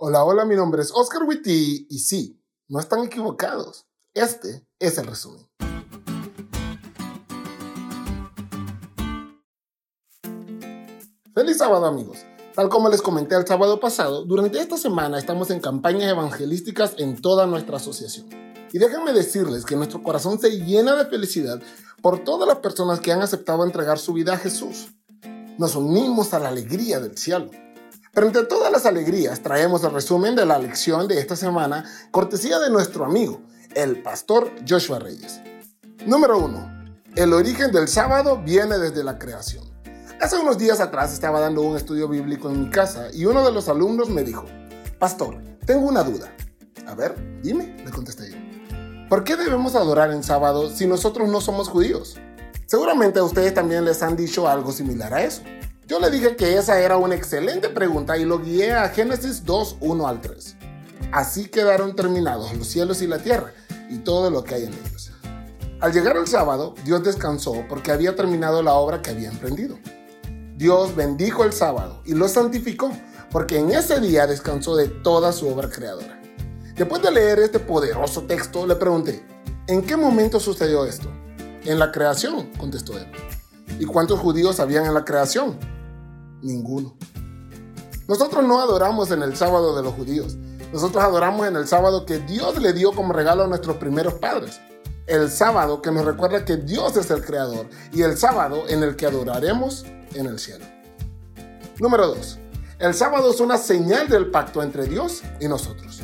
Hola, hola, mi nombre es Oscar Witty y sí, no están equivocados. Este es el resumen. Feliz sábado amigos. Tal como les comenté el sábado pasado, durante esta semana estamos en campañas evangelísticas en toda nuestra asociación. Y déjenme decirles que nuestro corazón se llena de felicidad por todas las personas que han aceptado entregar su vida a Jesús. Nos unimos a la alegría del cielo. Pero entre todas las alegrías traemos el resumen de la lección de esta semana, cortesía de nuestro amigo, el pastor Joshua Reyes. Número 1. El origen del sábado viene desde la creación. Hace unos días atrás estaba dando un estudio bíblico en mi casa y uno de los alumnos me dijo, Pastor, tengo una duda. A ver, dime, le contesté yo. ¿Por qué debemos adorar en sábado si nosotros no somos judíos? Seguramente a ustedes también les han dicho algo similar a eso. Yo le dije que esa era una excelente pregunta y lo guié a Génesis 2, 1 al 3. Así quedaron terminados los cielos y la tierra y todo lo que hay en ellos. Al llegar el sábado, Dios descansó porque había terminado la obra que había emprendido. Dios bendijo el sábado y lo santificó, porque en ese día descansó de toda su obra creadora. Después de leer este poderoso texto, le pregunté, ¿en qué momento sucedió esto? En la creación, contestó él. ¿Y cuántos judíos habían en la creación? Ninguno. Nosotros no adoramos en el sábado de los judíos. Nosotros adoramos en el sábado que Dios le dio como regalo a nuestros primeros padres. El sábado que nos recuerda que Dios es el creador y el sábado en el que adoraremos en el cielo. Número 2. El sábado es una señal del pacto entre Dios y nosotros.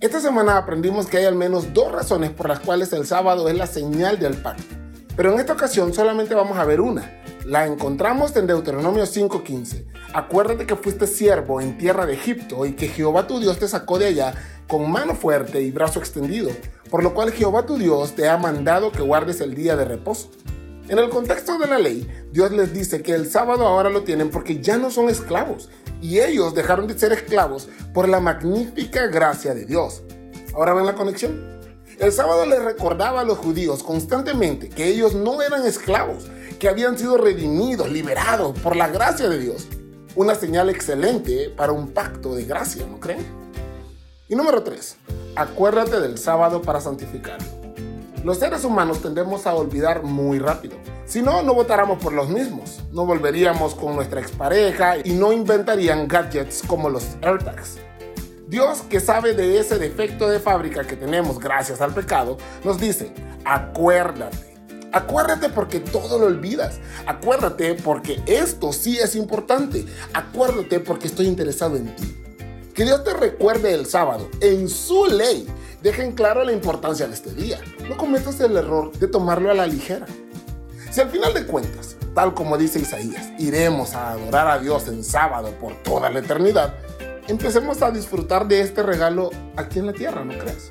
Esta semana aprendimos que hay al menos dos razones por las cuales el sábado es la señal del pacto. Pero en esta ocasión solamente vamos a ver una. La encontramos en Deuteronomio 5:15. Acuérdate que fuiste siervo en tierra de Egipto y que Jehová tu Dios te sacó de allá con mano fuerte y brazo extendido, por lo cual Jehová tu Dios te ha mandado que guardes el día de reposo. En el contexto de la ley, Dios les dice que el sábado ahora lo tienen porque ya no son esclavos y ellos dejaron de ser esclavos por la magnífica gracia de Dios. ¿Ahora ven la conexión? El sábado les recordaba a los judíos constantemente que ellos no eran esclavos, que habían sido redimidos, liberados por la gracia de Dios. Una señal excelente para un pacto de gracia, ¿no creen? Y número 3. Acuérdate del sábado para santificarlo. Los seres humanos tendemos a olvidar muy rápido. Si no, no votáramos por los mismos. No volveríamos con nuestra expareja y no inventarían gadgets como los AirTags. Dios, que sabe de ese defecto de fábrica que tenemos gracias al pecado, nos dice, acuérdate. Acuérdate porque todo lo olvidas. Acuérdate porque esto sí es importante. Acuérdate porque estoy interesado en ti. Que Dios te recuerde el sábado en su ley dejen claro la importancia de este día. No cometas el error de tomarlo a la ligera. Si al final de cuentas, tal como dice Isaías, iremos a adorar a Dios en sábado por toda la eternidad, empecemos a disfrutar de este regalo aquí en la tierra, ¿no crees?